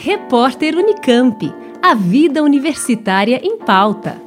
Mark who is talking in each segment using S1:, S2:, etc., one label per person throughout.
S1: Repórter Unicamp. A vida universitária em pauta.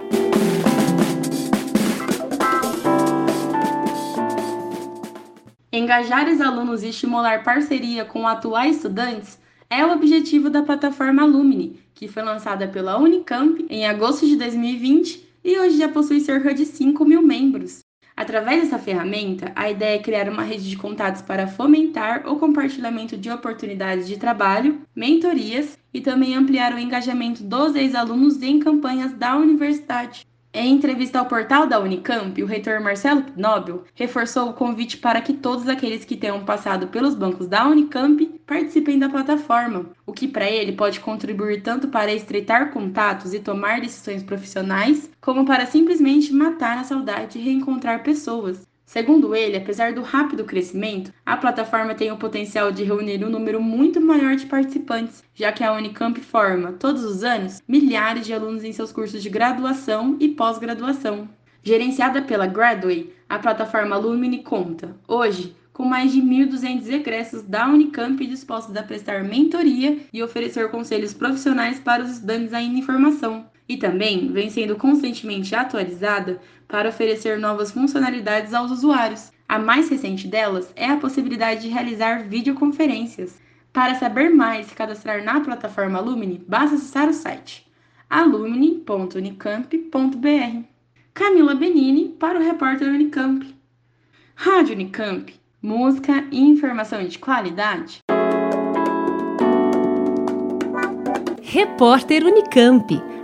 S2: Engajar os alunos e estimular parceria com atuais estudantes é o objetivo da plataforma Alumni, que foi lançada pela Unicamp em agosto de 2020 e hoje já possui cerca de 5 mil membros. Através dessa ferramenta, a ideia é criar uma rede de contatos para fomentar o compartilhamento de oportunidades de trabalho, mentorias e também ampliar o engajamento dos ex-alunos em campanhas da universidade. Em entrevista ao portal da Unicamp, o reitor Marcelo Nobel reforçou o convite para que todos aqueles que tenham passado pelos bancos da Unicamp participem da plataforma, o que para ele pode contribuir tanto para estreitar contatos e tomar decisões profissionais, como para simplesmente matar a saudade e reencontrar pessoas. Segundo ele, apesar do rápido crescimento, a plataforma tem o potencial de reunir um número muito maior de participantes, já que a Unicamp forma, todos os anos, milhares de alunos em seus cursos de graduação e pós-graduação. Gerenciada pela Gradway, a plataforma Lumini conta, hoje, com mais de 1.200 egressos da Unicamp dispostos a prestar mentoria e oferecer conselhos profissionais para os estudantes ainda em formação e também vem sendo constantemente atualizada para oferecer novas funcionalidades aos usuários. A mais recente delas é a possibilidade de realizar videoconferências. Para saber mais e cadastrar na plataforma Alumni, basta acessar o site alumni.unicamp.br. Camila Benini para o repórter Unicamp. Rádio Unicamp, música e informação de qualidade.
S1: Repórter Unicamp